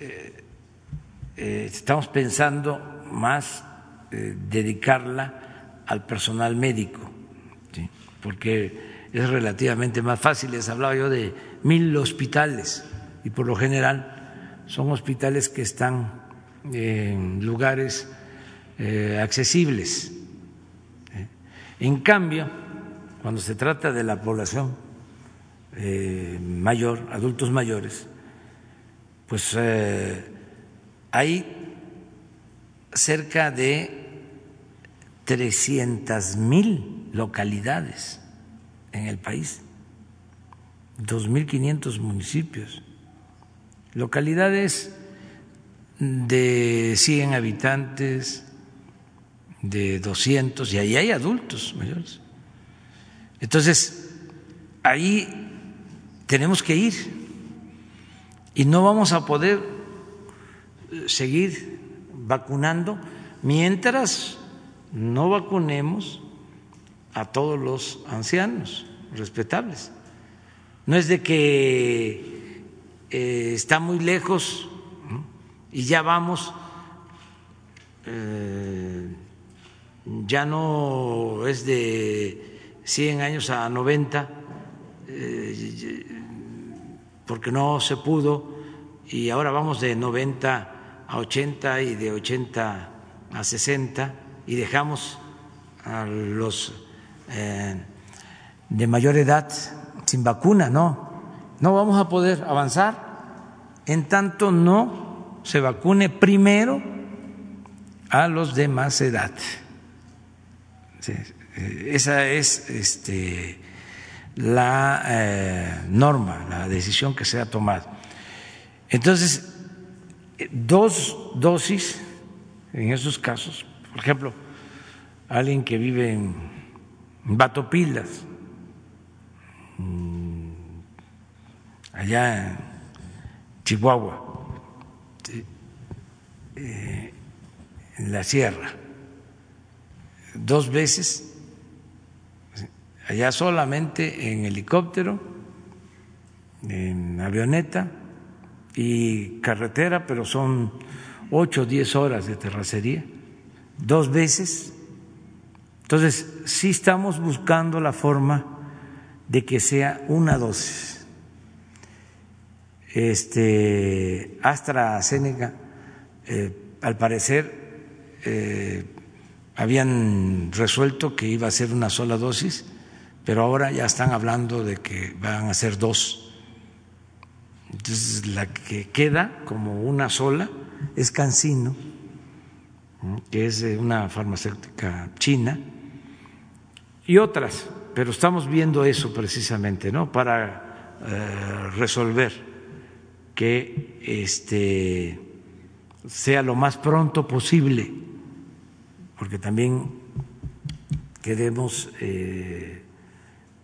eh, eh, estamos pensando más eh, dedicarla al personal médico, porque es relativamente más fácil. Les hablaba yo de mil hospitales y por lo general son hospitales que están en lugares eh, accesibles. En cambio, cuando se trata de la población eh, mayor, adultos mayores, pues hay cerca de 300 mil localidades en el país, 2.500 municipios, localidades de 100 habitantes, de 200, y ahí hay adultos mayores. Entonces, ahí tenemos que ir y no vamos a poder seguir vacunando mientras no vacunemos a todos los ancianos respetables. No es de que eh, está muy lejos y ya vamos, eh, ya no es de 100 años a 90, eh, porque no se pudo, y ahora vamos de 90 a 80 y de 80 a 60 y dejamos a los eh, de mayor edad sin vacuna, no, no vamos a poder avanzar en tanto no se vacune primero a los de más edad. Eh, esa es este, la eh, norma, la decisión que se ha tomado. Entonces, dos dosis en esos casos por ejemplo, alguien que vive en Batopilas, mm, allá en Chihuahua, eh, en la sierra, dos veces, allá solamente en helicóptero, en avioneta y carretera, pero son ocho o diez horas de terracería dos veces. Entonces, sí estamos buscando la forma de que sea una dosis. Este, AstraZeneca, eh, al parecer, eh, habían resuelto que iba a ser una sola dosis, pero ahora ya están hablando de que van a ser dos. Entonces, la que queda como una sola es Cancino, que es una farmacéutica china, y otras, pero estamos viendo eso precisamente, ¿no? Para eh, resolver que este sea lo más pronto posible, porque también queremos eh,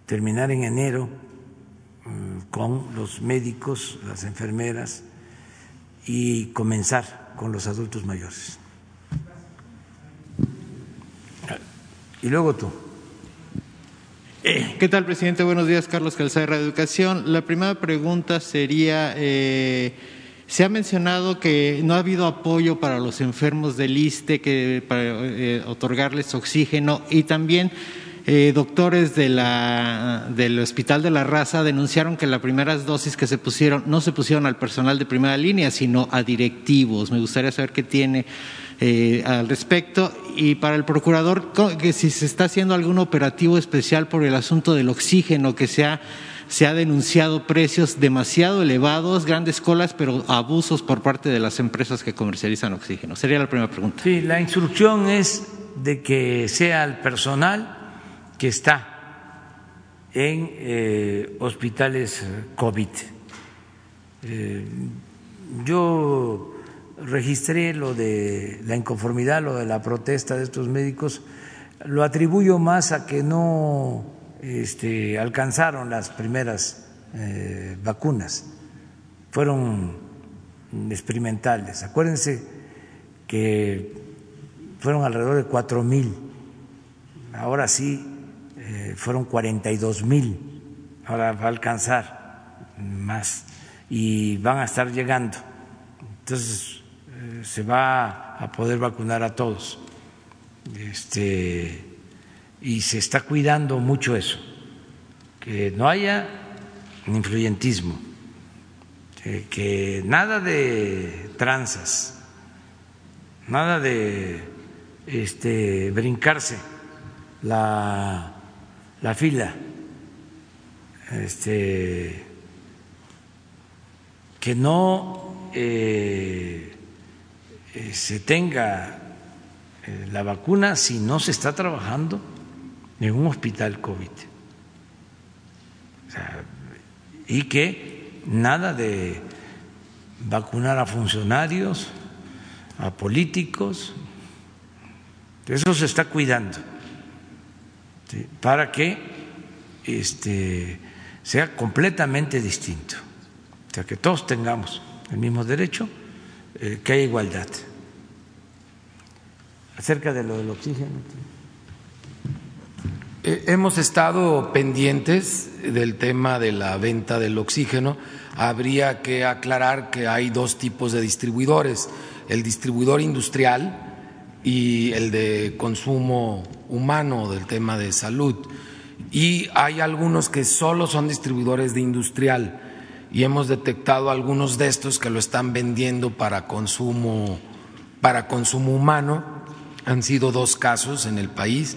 terminar en enero mm, con los médicos, las enfermeras y comenzar con los adultos mayores. Y luego tú. ¿Qué tal, presidente? Buenos días, Carlos Calzada de Educación. La primera pregunta sería, eh, se ha mencionado que no ha habido apoyo para los enfermos del ISTE, que, para eh, otorgarles oxígeno y también eh, doctores de la, del Hospital de la Raza denunciaron que las primeras dosis que se pusieron no se pusieron al personal de primera línea, sino a directivos. Me gustaría saber qué tiene eh, al respecto. Y para el procurador, que si se está haciendo algún operativo especial por el asunto del oxígeno que se ha se ha denunciado precios demasiado elevados, grandes colas, pero abusos por parte de las empresas que comercializan oxígeno. Sería la primera pregunta. Sí, la instrucción es de que sea el personal que está en eh, hospitales COVID. Eh, yo registré lo de la inconformidad, lo de la protesta de estos médicos, lo atribuyo más a que no este, alcanzaron las primeras eh, vacunas, fueron experimentales. Acuérdense que fueron alrededor de cuatro mil, ahora sí eh, fueron 42 mil, ahora va a alcanzar más y van a estar llegando. Entonces eh, se va a poder vacunar a todos. Este, y se está cuidando mucho eso, que no haya influyentismo, que nada de tranzas, nada de este, brincarse la la fila, este, que no eh, eh, se tenga eh, la vacuna si no se está trabajando un hospital COVID. y que nada de vacunar a funcionarios, a políticos, eso se está cuidando para que este, sea completamente distinto, o sea, que todos tengamos el mismo derecho, eh, que haya igualdad. Acerca de lo del oxígeno. Eh, hemos estado pendientes del tema de la venta del oxígeno. Habría que aclarar que hay dos tipos de distribuidores, el distribuidor industrial y el de consumo humano, del tema de salud. Y hay algunos que solo son distribuidores de industrial y hemos detectado algunos de estos que lo están vendiendo para consumo, para consumo humano. Han sido dos casos en el país,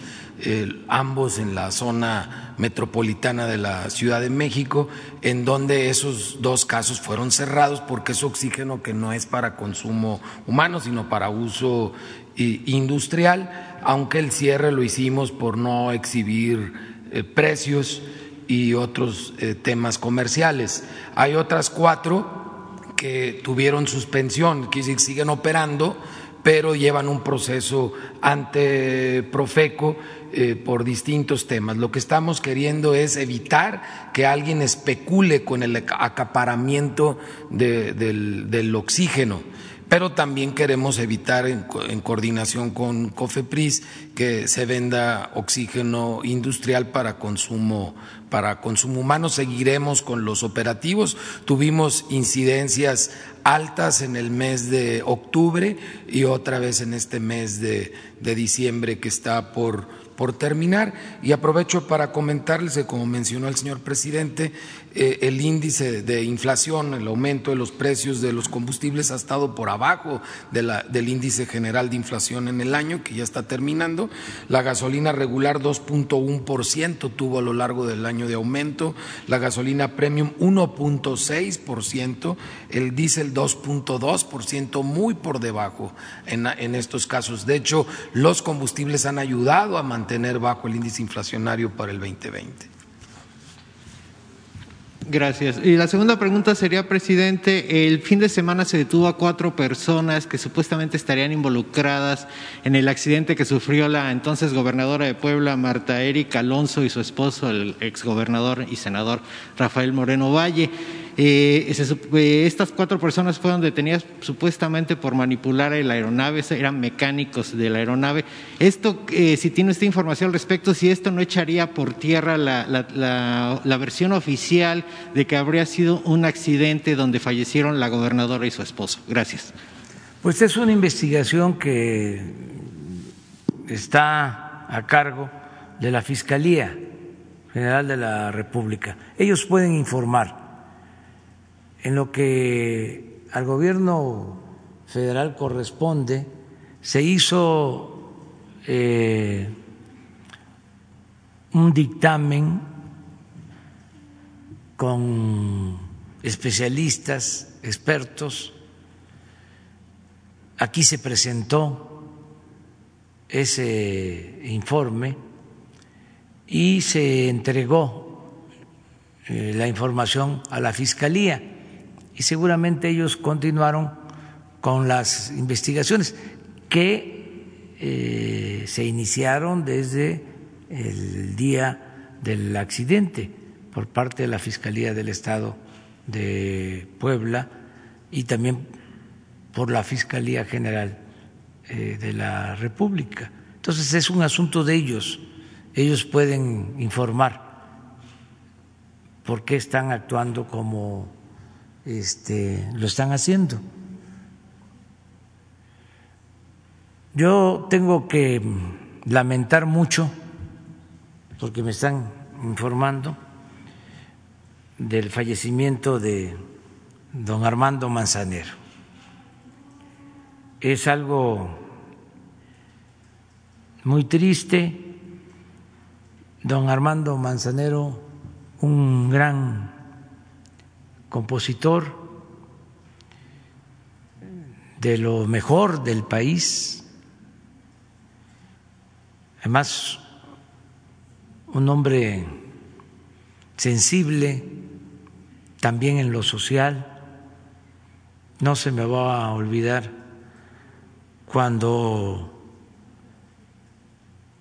ambos en la zona metropolitana de la Ciudad de México, en donde esos dos casos fueron cerrados porque es oxígeno que no es para consumo humano, sino para uso eh, industrial aunque el cierre lo hicimos por no exhibir eh, precios y otros eh, temas comerciales. Hay otras cuatro que tuvieron suspensión, que siguen operando, pero llevan un proceso ante Profeco eh, por distintos temas. Lo que estamos queriendo es evitar que alguien especule con el acaparamiento del oxígeno pero también queremos evitar en, coordinación con COFEPRIS que se venda oxígeno industrial para consumo para consumo humano. Seguiremos con los operativos. Tuvimos incidencias altas en el mes de octubre y otra vez en este mes de, diciembre que está por, por terminar. Y aprovecho para comentarles que, como mencionó el señor presidente, el índice de inflación, el aumento de los precios de los combustibles ha estado por abajo del índice general de inflación en el año, que ya está terminando. La gasolina regular 2.1% tuvo a lo largo del año de aumento, la gasolina premium 1.6%, el diésel 2.2%, muy por debajo en, en estos casos. De hecho, los combustibles han ayudado a mantener bajo el índice inflacionario para el 2020. Gracias. Y la segunda pregunta sería, presidente, el fin de semana se detuvo a cuatro personas que supuestamente estarían involucradas en el accidente que sufrió la entonces gobernadora de Puebla, Marta Erika Alonso, y su esposo, el exgobernador y senador Rafael Moreno Valle. Eh, eh, estas cuatro personas fueron detenidas supuestamente por manipular la aeronave, eran mecánicos de la aeronave. Esto, eh, si tiene esta información al respecto, si esto no echaría por tierra la, la, versión oficial de que habría sido un accidente donde fallecieron la gobernadora y su esposo. Gracias. Pues es una investigación que está a cargo de la Fiscalía General de la República. Ellos pueden informar en lo que al gobierno federal corresponde, se hizo eh, un dictamen con especialistas, expertos. Aquí se presentó ese informe y se entregó eh, la información a la Fiscalía y seguramente ellos continuaron con las investigaciones que eh, se iniciaron desde el día del accidente por parte de la Fiscalía del Estado de Puebla y también por la Fiscalía General eh, de la República. Entonces es un asunto de ellos. Ellos pueden informar por qué están actuando como este, lo están haciendo. Yo tengo que lamentar mucho, porque me están informando del fallecimiento de don Armando Manzanero. Es algo muy triste. Don Armando Manzanero, un gran compositor de lo mejor del país, además un hombre sensible también en lo social. No se me va a olvidar cuando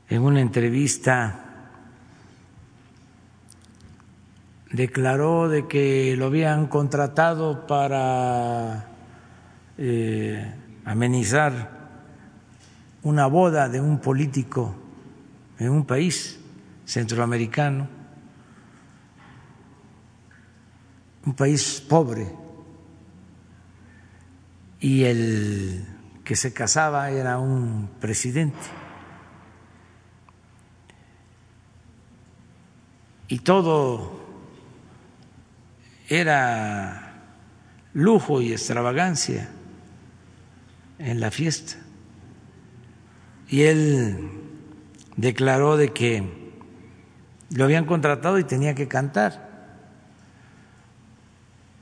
en una entrevista declaró de que lo habían contratado para eh, amenizar una boda de un político en un país centroamericano, un país pobre, y el que se casaba era un presidente. Y todo era lujo y extravagancia en la fiesta. Y él declaró de que lo habían contratado y tenía que cantar,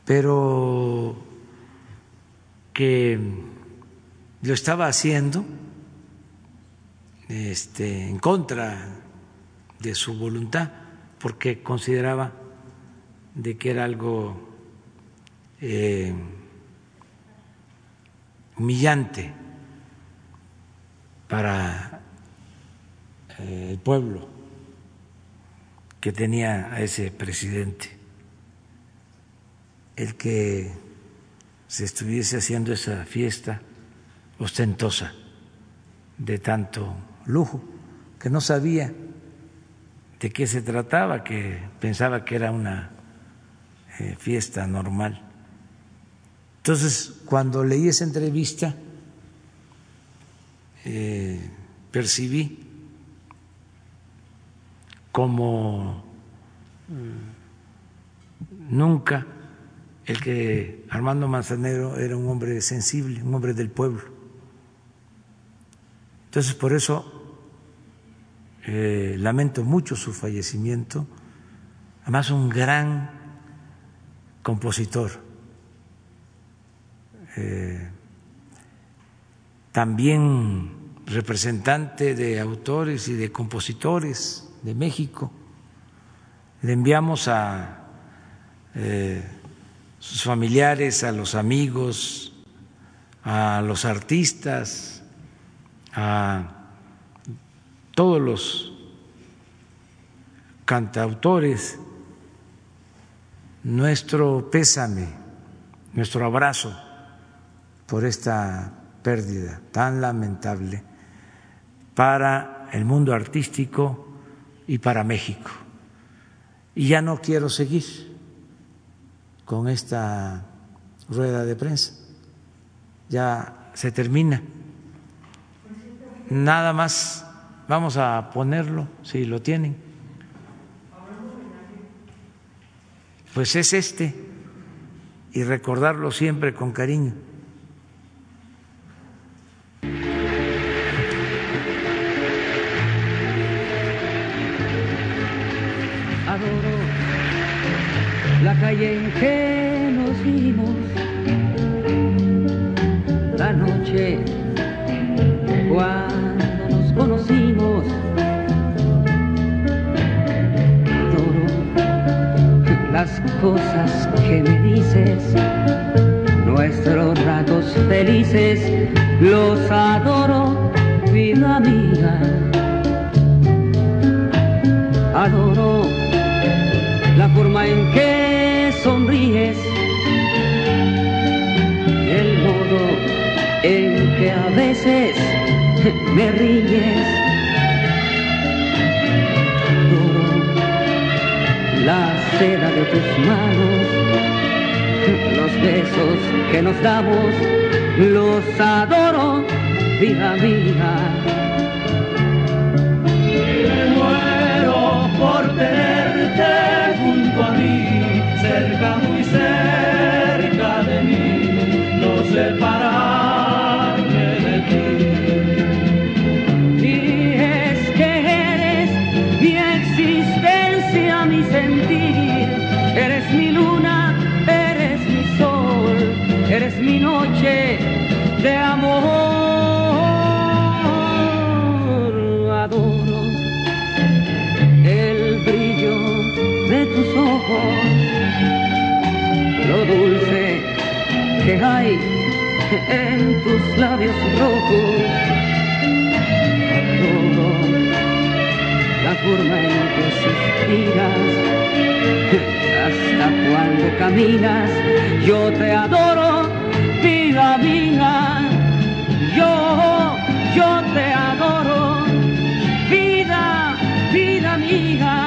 pero que lo estaba haciendo este, en contra de su voluntad, porque consideraba de que era algo eh, humillante para eh, el pueblo que tenía a ese presidente, el que se estuviese haciendo esa fiesta ostentosa de tanto lujo, que no sabía de qué se trataba, que pensaba que era una eh, fiesta normal. Entonces, cuando leí esa entrevista, eh, percibí como nunca el que Armando Manzanero era un hombre sensible, un hombre del pueblo. Entonces, por eso eh, lamento mucho su fallecimiento, además un gran compositor, eh, también representante de autores y de compositores de México. Le enviamos a eh, sus familiares, a los amigos, a los artistas, a todos los cantautores, nuestro pésame, nuestro abrazo por esta pérdida tan lamentable para el mundo artístico y para México. Y ya no quiero seguir con esta rueda de prensa. Ya se termina. Nada más vamos a ponerlo, si lo tienen. Pues es este, y recordarlo siempre con cariño. Adoro la calle en que nos vimos, la noche las cosas que me dices, nuestros ratos felices, los adoro, vida mía. Adoro la forma en que sonríes el modo en que a veces me ríes. Seda de tus manos, los besos que nos damos, los adoro, vida mía. Me muero por tenerte dulce que hay en tus labios rojos. Todo, la forma en que suspiras, hasta cuando caminas, yo te adoro, vida mía, yo, yo te adoro, vida, vida mía.